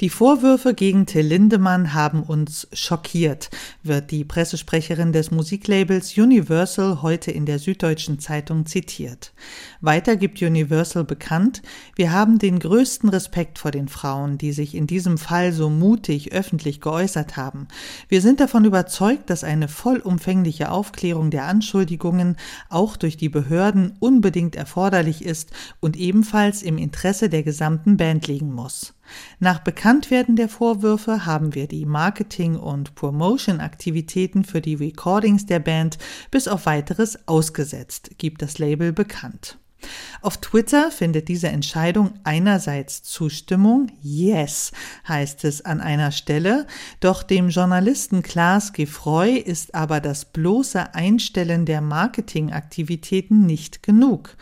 Die Vorwürfe gegen Till Lindemann haben uns schockiert, wird die Pressesprecherin des Musiklabels Universal heute in der Süddeutschen Zeitung zitiert. Weiter gibt Universal bekannt, wir haben den größten Respekt vor den Frauen, die sich in diesem Fall so mutig öffentlich geäußert haben. Wir sind davon überzeugt, dass eine vollumfängliche Aufklärung der Anschuldigungen auch durch die Behörden unbedingt erforderlich ist und ebenfalls im Interesse der gesamten Band liegen muss. Nach Bekanntwerden der Vorwürfe haben wir die Marketing- und Promotion-Aktivitäten für die Recordings der Band bis auf weiteres ausgesetzt, gibt das Label bekannt. Auf Twitter findet diese Entscheidung einerseits Zustimmung, yes, heißt es an einer Stelle, doch dem Journalisten Klaas Gefreu ist aber das bloße Einstellen der Marketingaktivitäten nicht genug.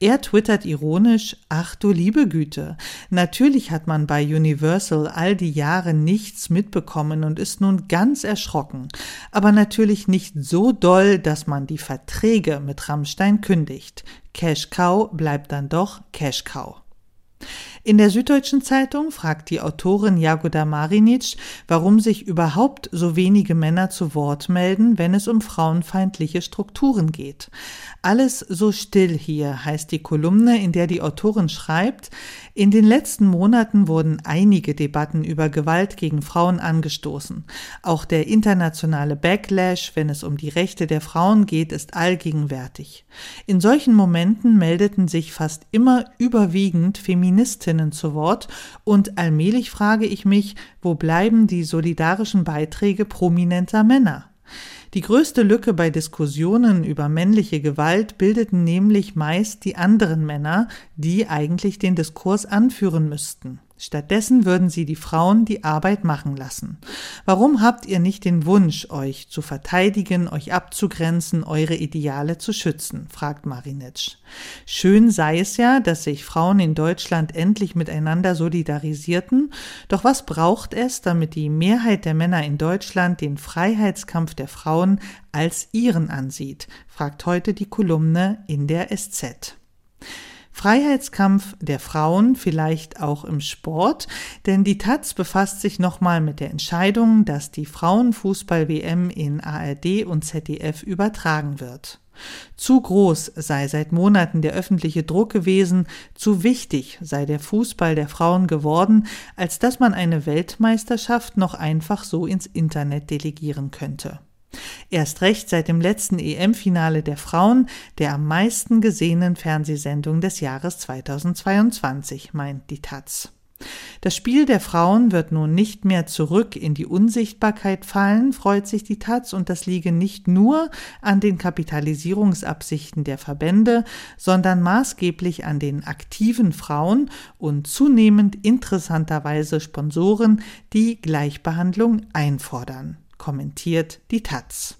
Er twittert ironisch, ach du liebe Güte, natürlich hat man bei Universal all die Jahre nichts mitbekommen und ist nun ganz erschrocken, aber natürlich nicht so doll, dass man die Verträge mit Rammstein kündigt. Cash Cow bleibt dann doch Cash Cow. In der Süddeutschen Zeitung fragt die Autorin Jagoda Marinic, warum sich überhaupt so wenige Männer zu Wort melden, wenn es um frauenfeindliche Strukturen geht. Alles so still hier heißt die Kolumne, in der die Autorin schreibt, in den letzten Monaten wurden einige Debatten über Gewalt gegen Frauen angestoßen. Auch der internationale Backlash, wenn es um die Rechte der Frauen geht, ist allgegenwärtig. In solchen Momenten meldeten sich fast immer überwiegend Feministinnen Expertinnen zu Wort und allmählich frage ich mich, wo bleiben die solidarischen Beiträge prominenter Männer? Die größte Lücke bei Diskussionen über männliche Gewalt bildeten nämlich meist die anderen Männer, die eigentlich den Diskurs anführen müssten. Stattdessen würden sie die Frauen die Arbeit machen lassen. Warum habt ihr nicht den Wunsch, euch zu verteidigen, euch abzugrenzen, eure Ideale zu schützen? fragt Marinitsch. Schön sei es ja, dass sich Frauen in Deutschland endlich miteinander solidarisierten, doch was braucht es, damit die Mehrheit der Männer in Deutschland den Freiheitskampf der Frauen als ihren ansieht? fragt heute die Kolumne in der SZ. Freiheitskampf der Frauen, vielleicht auch im Sport, denn die Taz befasst sich nochmal mit der Entscheidung, dass die Frauenfußball-WM in ARD und ZDF übertragen wird. Zu groß sei seit Monaten der öffentliche Druck gewesen, zu wichtig sei der Fußball der Frauen geworden, als dass man eine Weltmeisterschaft noch einfach so ins Internet delegieren könnte. Erst recht seit dem letzten EM-Finale der Frauen, der am meisten gesehenen Fernsehsendung des Jahres 2022, meint die Taz. Das Spiel der Frauen wird nun nicht mehr zurück in die Unsichtbarkeit fallen, freut sich die Taz, und das liege nicht nur an den Kapitalisierungsabsichten der Verbände, sondern maßgeblich an den aktiven Frauen und zunehmend interessanterweise Sponsoren, die Gleichbehandlung einfordern kommentiert die Taz.